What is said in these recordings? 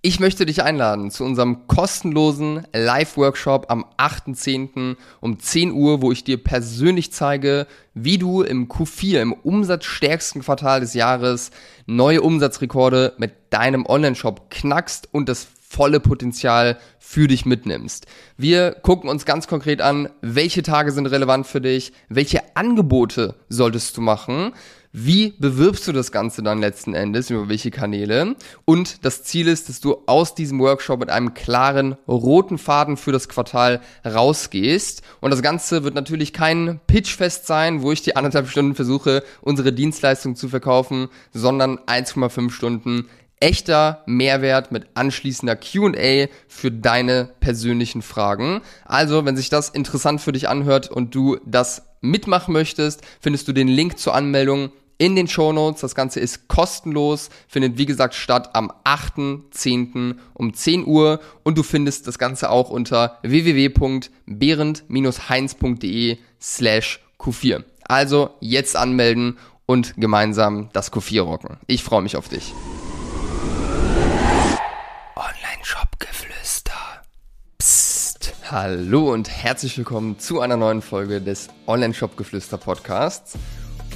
Ich möchte dich einladen zu unserem kostenlosen Live-Workshop am 8.10. um 10 Uhr, wo ich dir persönlich zeige, wie du im Q4, im umsatzstärksten Quartal des Jahres, neue Umsatzrekorde mit deinem Online-Shop knackst und das volle Potenzial für dich mitnimmst. Wir gucken uns ganz konkret an, welche Tage sind relevant für dich, welche Angebote solltest du machen, wie bewirbst du das Ganze dann letzten Endes, über welche Kanäle? Und das Ziel ist, dass du aus diesem Workshop mit einem klaren roten Faden für das Quartal rausgehst. Und das Ganze wird natürlich kein Pitchfest sein, wo ich die anderthalb Stunden versuche, unsere Dienstleistung zu verkaufen, sondern 1,5 Stunden echter Mehrwert mit anschließender QA für deine persönlichen Fragen. Also, wenn sich das interessant für dich anhört und du das mitmachen möchtest, findest du den Link zur Anmeldung in den Show Notes. Das Ganze ist kostenlos, findet wie gesagt statt am 8.10. um 10 Uhr und du findest das Ganze auch unter www.behrend-heinz.de slash Q4. Also jetzt anmelden und gemeinsam das Q4 rocken. Ich freue mich auf dich. Online-Shop-Geflüster. Psst. Hallo und herzlich willkommen zu einer neuen Folge des Online-Shop-Geflüster-Podcasts.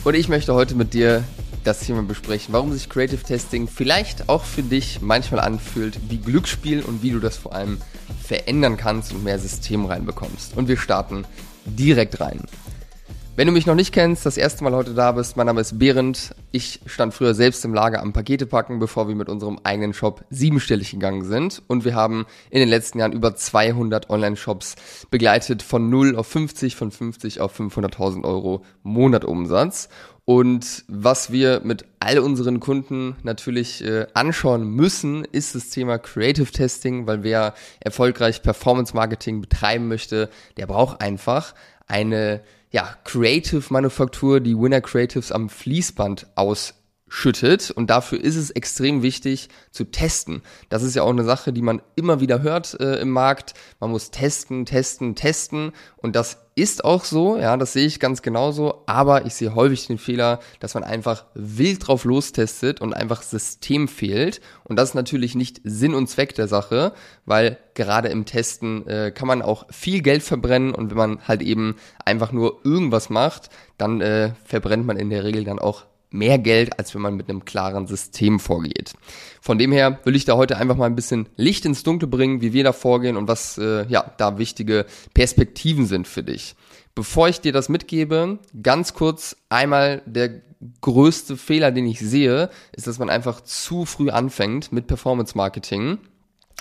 Und ich möchte heute mit dir das Thema besprechen, warum sich Creative Testing vielleicht auch für dich manchmal anfühlt wie Glücksspiel und wie du das vor allem verändern kannst und mehr System reinbekommst. Und wir starten direkt rein. Wenn du mich noch nicht kennst, das erste Mal heute da bist, mein Name ist Behrend. Ich stand früher selbst im Lager am Pakete packen, bevor wir mit unserem eigenen Shop siebenstellig gegangen sind. Und wir haben in den letzten Jahren über 200 Online-Shops begleitet von 0 auf 50, von 50 auf 500.000 Euro Monatumsatz. Und was wir mit all unseren Kunden natürlich äh, anschauen müssen, ist das Thema Creative Testing, weil wer erfolgreich Performance Marketing betreiben möchte, der braucht einfach eine ja, Creative Manufaktur, die Winner Creatives am Fließband ausschüttet. Und dafür ist es extrem wichtig zu testen. Das ist ja auch eine Sache, die man immer wieder hört äh, im Markt. Man muss testen, testen, testen. Und das ist auch so, ja, das sehe ich ganz genauso, aber ich sehe häufig den Fehler, dass man einfach wild drauf lostestet und einfach System fehlt. Und das ist natürlich nicht Sinn und Zweck der Sache, weil gerade im Testen äh, kann man auch viel Geld verbrennen und wenn man halt eben einfach nur irgendwas macht, dann äh, verbrennt man in der Regel dann auch mehr Geld, als wenn man mit einem klaren System vorgeht. Von dem her will ich da heute einfach mal ein bisschen Licht ins Dunkle bringen, wie wir da vorgehen und was äh, ja da wichtige Perspektiven sind für dich. Bevor ich dir das mitgebe, ganz kurz einmal der größte Fehler, den ich sehe, ist, dass man einfach zu früh anfängt mit Performance Marketing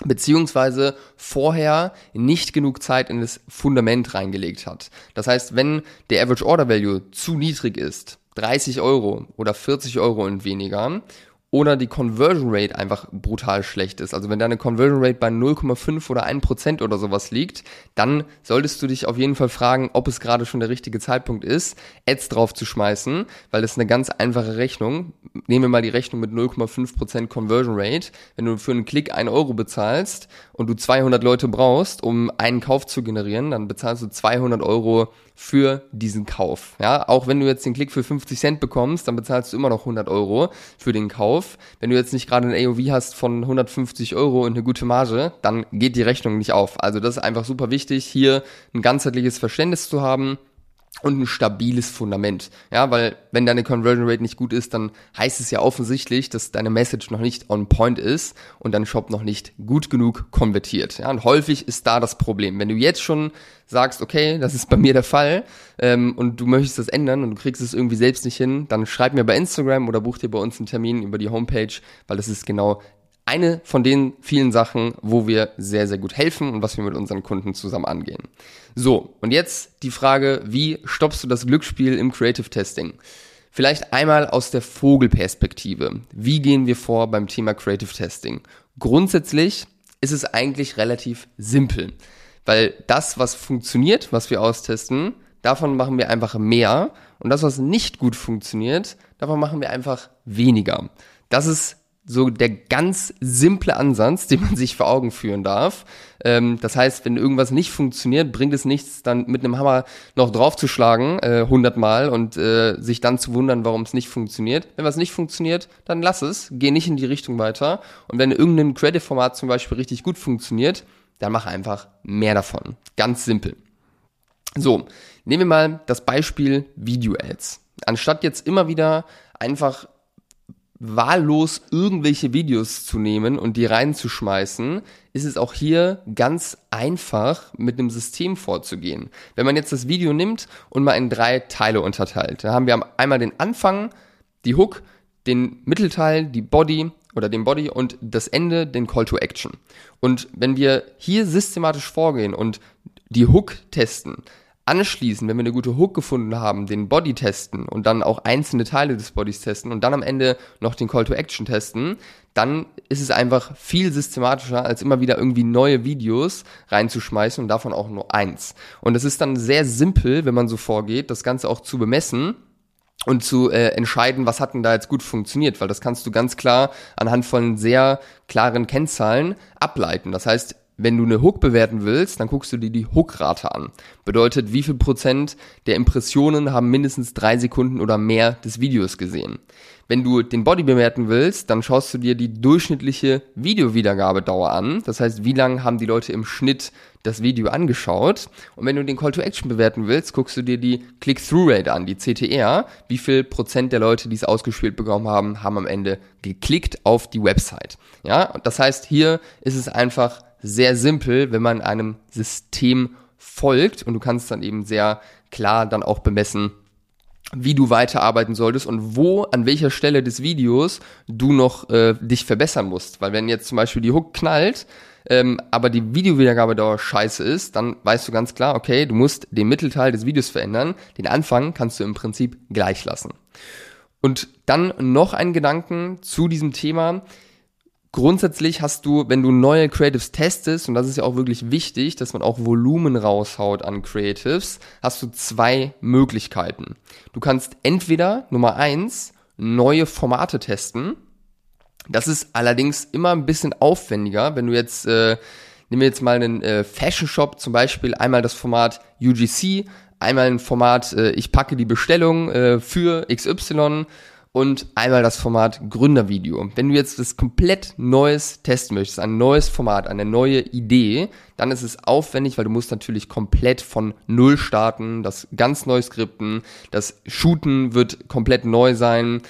beziehungsweise vorher nicht genug Zeit in das Fundament reingelegt hat. Das heißt, wenn der Average Order Value zu niedrig ist, 30 Euro oder 40 Euro und weniger oder die Conversion Rate einfach brutal schlecht ist. Also wenn deine Conversion Rate bei 0,5 oder 1% oder sowas liegt, dann solltest du dich auf jeden Fall fragen, ob es gerade schon der richtige Zeitpunkt ist, Ads drauf zu schmeißen, weil das ist eine ganz einfache Rechnung. Nehmen wir mal die Rechnung mit 0,5% Conversion Rate. Wenn du für einen Klick 1 Euro bezahlst und du 200 Leute brauchst, um einen Kauf zu generieren, dann bezahlst du 200 Euro für diesen Kauf. Ja, auch wenn du jetzt den Klick für 50 Cent bekommst, dann bezahlst du immer noch 100 Euro für den Kauf. Wenn du jetzt nicht gerade ein AOV hast von 150 Euro und eine gute Marge, dann geht die Rechnung nicht auf. Also das ist einfach super wichtig, hier ein ganzheitliches Verständnis zu haben und ein stabiles Fundament. Ja, weil wenn deine Conversion Rate nicht gut ist, dann heißt es ja offensichtlich, dass deine Message noch nicht on point ist und dein Shop noch nicht gut genug konvertiert. Ja, und häufig ist da das Problem. Wenn du jetzt schon sagst, okay, das ist bei mir der Fall ähm, und du möchtest das ändern und du kriegst es irgendwie selbst nicht hin, dann schreib mir bei Instagram oder buch dir bei uns einen Termin über die Homepage, weil das ist genau eine von den vielen Sachen, wo wir sehr, sehr gut helfen und was wir mit unseren Kunden zusammen angehen. So, und jetzt die Frage, wie stoppst du das Glücksspiel im Creative Testing? Vielleicht einmal aus der Vogelperspektive. Wie gehen wir vor beim Thema Creative Testing? Grundsätzlich ist es eigentlich relativ simpel, weil das, was funktioniert, was wir austesten, davon machen wir einfach mehr und das, was nicht gut funktioniert, davon machen wir einfach weniger. Das ist so der ganz simple Ansatz, den man sich vor Augen führen darf. Ähm, das heißt, wenn irgendwas nicht funktioniert, bringt es nichts, dann mit einem Hammer noch draufzuschlagen, äh, hundertmal, und äh, sich dann zu wundern, warum es nicht funktioniert. Wenn was nicht funktioniert, dann lass es, geh nicht in die Richtung weiter. Und wenn irgendein Credit-Format zum Beispiel richtig gut funktioniert, dann mach einfach mehr davon. Ganz simpel. So, nehmen wir mal das Beispiel Video-Ads. Anstatt jetzt immer wieder einfach wahllos irgendwelche Videos zu nehmen und die reinzuschmeißen, ist es auch hier ganz einfach mit einem System vorzugehen. Wenn man jetzt das Video nimmt und mal in drei Teile unterteilt, da haben wir einmal den Anfang, die Hook, den Mittelteil, die Body oder den Body und das Ende, den Call to Action. Und wenn wir hier systematisch vorgehen und die Hook testen, anschließend, wenn wir eine gute Hook gefunden haben, den Body testen und dann auch einzelne Teile des Bodies testen und dann am Ende noch den Call to Action testen, dann ist es einfach viel systematischer, als immer wieder irgendwie neue Videos reinzuschmeißen und davon auch nur eins. Und es ist dann sehr simpel, wenn man so vorgeht, das Ganze auch zu bemessen und zu äh, entscheiden, was hat denn da jetzt gut funktioniert, weil das kannst du ganz klar anhand von sehr klaren Kennzahlen ableiten. Das heißt, wenn du eine Hook bewerten willst, dann guckst du dir die Hookrate an. Bedeutet, wie viel Prozent der Impressionen haben mindestens drei Sekunden oder mehr des Videos gesehen. Wenn du den Body bewerten willst, dann schaust du dir die durchschnittliche Videowiedergabedauer an. Das heißt, wie lange haben die Leute im Schnitt das Video angeschaut. Und wenn du den Call to Action bewerten willst, guckst du dir die Click-Through-Rate an, die CTR. Wie viel Prozent der Leute, die es ausgespielt bekommen haben, haben am Ende geklickt auf die Website. Ja, das heißt, hier ist es einfach sehr simpel, wenn man einem System folgt und du kannst dann eben sehr klar dann auch bemessen, wie du weiterarbeiten solltest und wo, an welcher Stelle des Videos du noch äh, dich verbessern musst. Weil wenn jetzt zum Beispiel die Hook knallt, ähm, aber die Videowiedergabedauer scheiße ist, dann weißt du ganz klar, okay, du musst den Mittelteil des Videos verändern. Den Anfang kannst du im Prinzip gleich lassen. Und dann noch ein Gedanken zu diesem Thema. Grundsätzlich hast du, wenn du neue Creatives testest, und das ist ja auch wirklich wichtig, dass man auch Volumen raushaut an Creatives, hast du zwei Möglichkeiten. Du kannst entweder Nummer eins neue Formate testen. Das ist allerdings immer ein bisschen aufwendiger, wenn du jetzt, äh, nehmen wir jetzt mal einen äh, Fashion Shop, zum Beispiel einmal das Format UGC, einmal ein Format, äh, ich packe die Bestellung äh, für XY und einmal das Format Gründervideo. Wenn du jetzt das komplett Neues testen möchtest, ein neues Format, eine neue Idee, dann ist es aufwendig, weil du musst natürlich komplett von Null starten, das ganz neu skripten, das Shooten wird komplett neu sein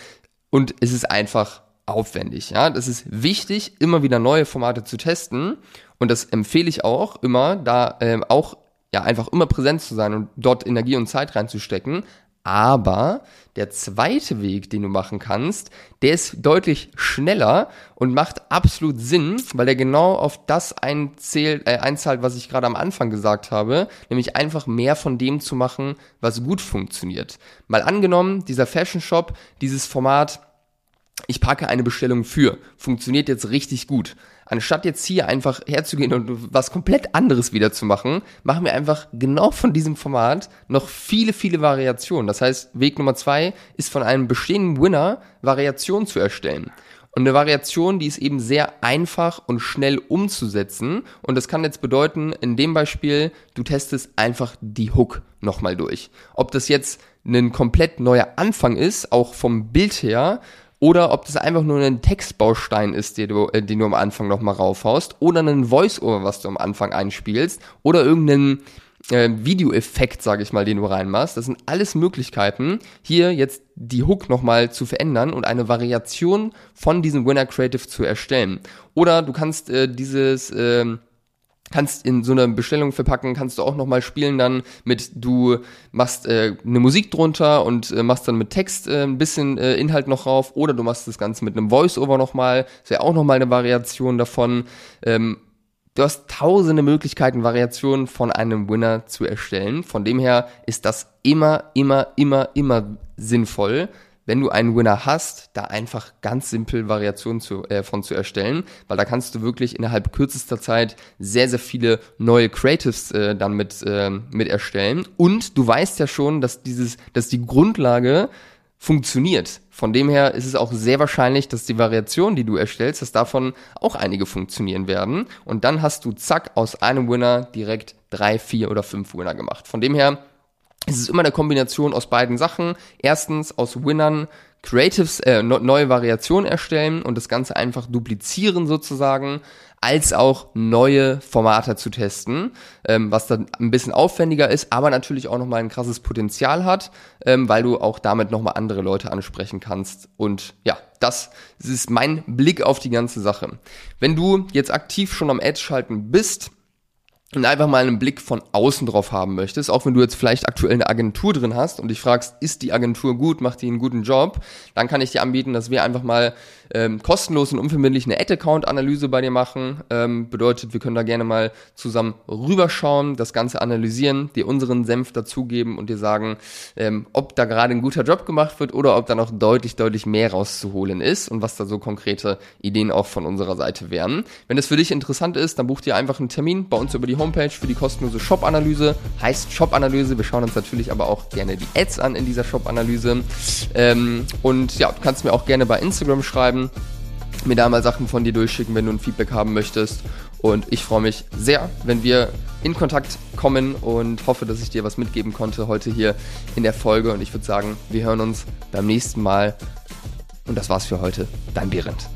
und es ist einfach aufwendig. Ja, das ist wichtig, immer wieder neue Formate zu testen und das empfehle ich auch immer, da äh, auch ja einfach immer präsent zu sein und dort Energie und Zeit reinzustecken. Aber der zweite Weg, den du machen kannst, der ist deutlich schneller und macht absolut Sinn, weil er genau auf das einzählt, äh, einzahlt, was ich gerade am Anfang gesagt habe, nämlich einfach mehr von dem zu machen, was gut funktioniert. Mal angenommen, dieser Fashion Shop, dieses Format, ich packe eine Bestellung für, funktioniert jetzt richtig gut anstatt jetzt hier einfach herzugehen und was komplett anderes wieder zu machen, machen wir einfach genau von diesem Format noch viele, viele Variationen. Das heißt, Weg Nummer zwei ist von einem bestehenden Winner Variationen zu erstellen. Und eine Variation, die ist eben sehr einfach und schnell umzusetzen. Und das kann jetzt bedeuten, in dem Beispiel, du testest einfach die Hook nochmal durch. Ob das jetzt ein komplett neuer Anfang ist, auch vom Bild her, oder ob das einfach nur ein Textbaustein ist, den du, äh, den du am Anfang nochmal raufhaust, oder ein Voice-Over, was du am Anfang einspielst, oder irgendeinen äh, Videoeffekt, sage ich mal, den du reinmachst. Das sind alles Möglichkeiten, hier jetzt die Hook nochmal zu verändern und eine Variation von diesem Winner Creative zu erstellen. Oder du kannst äh, dieses äh, kannst in so eine Bestellung verpacken, kannst du auch nochmal spielen dann mit, du machst äh, eine Musik drunter und äh, machst dann mit Text äh, ein bisschen äh, Inhalt noch rauf oder du machst das Ganze mit einem Voice-Over nochmal, ist ja auch nochmal eine Variation davon. Ähm, du hast tausende Möglichkeiten, Variationen von einem Winner zu erstellen. Von dem her ist das immer, immer, immer, immer sinnvoll, wenn du einen Winner hast, da einfach ganz simpel Variationen zu, äh, von zu erstellen, weil da kannst du wirklich innerhalb kürzester Zeit sehr, sehr viele neue Creatives äh, dann mit, äh, mit erstellen. Und du weißt ja schon, dass dieses, dass die Grundlage funktioniert. Von dem her ist es auch sehr wahrscheinlich, dass die Variation, die du erstellst, dass davon auch einige funktionieren werden. Und dann hast du zack aus einem Winner direkt drei, vier oder fünf Winner gemacht. Von dem her ist es immer eine Kombination aus beiden Sachen. Erstens aus Winnern Creatives, äh, neue Variationen erstellen und das Ganze einfach duplizieren sozusagen, als auch neue Formate zu testen, ähm, was dann ein bisschen aufwendiger ist, aber natürlich auch nochmal ein krasses Potenzial hat, ähm, weil du auch damit nochmal andere Leute ansprechen kannst. Und ja, das ist mein Blick auf die ganze Sache. Wenn du jetzt aktiv schon am Edge schalten bist, und einfach mal einen Blick von außen drauf haben möchtest, auch wenn du jetzt vielleicht aktuell eine Agentur drin hast und dich fragst, ist die Agentur gut, macht die einen guten Job, dann kann ich dir anbieten, dass wir einfach mal ähm, kostenlos und unverbindlich eine Ad-Account-Analyse bei dir machen. Ähm, bedeutet, wir können da gerne mal zusammen rüberschauen, das Ganze analysieren, dir unseren Senf dazugeben und dir sagen, ähm, ob da gerade ein guter Job gemacht wird oder ob da noch deutlich, deutlich mehr rauszuholen ist und was da so konkrete Ideen auch von unserer Seite wären. Wenn das für dich interessant ist, dann buch dir einfach einen Termin bei uns über die Homepage für die kostenlose Shop-Analyse. Heißt Shop-Analyse. Wir schauen uns natürlich aber auch gerne die Ads an in dieser Shop-Analyse. Ähm, und ja, du kannst mir auch gerne bei Instagram schreiben, mir da mal Sachen von dir durchschicken, wenn du ein Feedback haben möchtest. Und ich freue mich sehr, wenn wir in Kontakt kommen und hoffe, dass ich dir was mitgeben konnte heute hier in der Folge. Und ich würde sagen, wir hören uns beim nächsten Mal. Und das war's für heute. Dein Behrendt.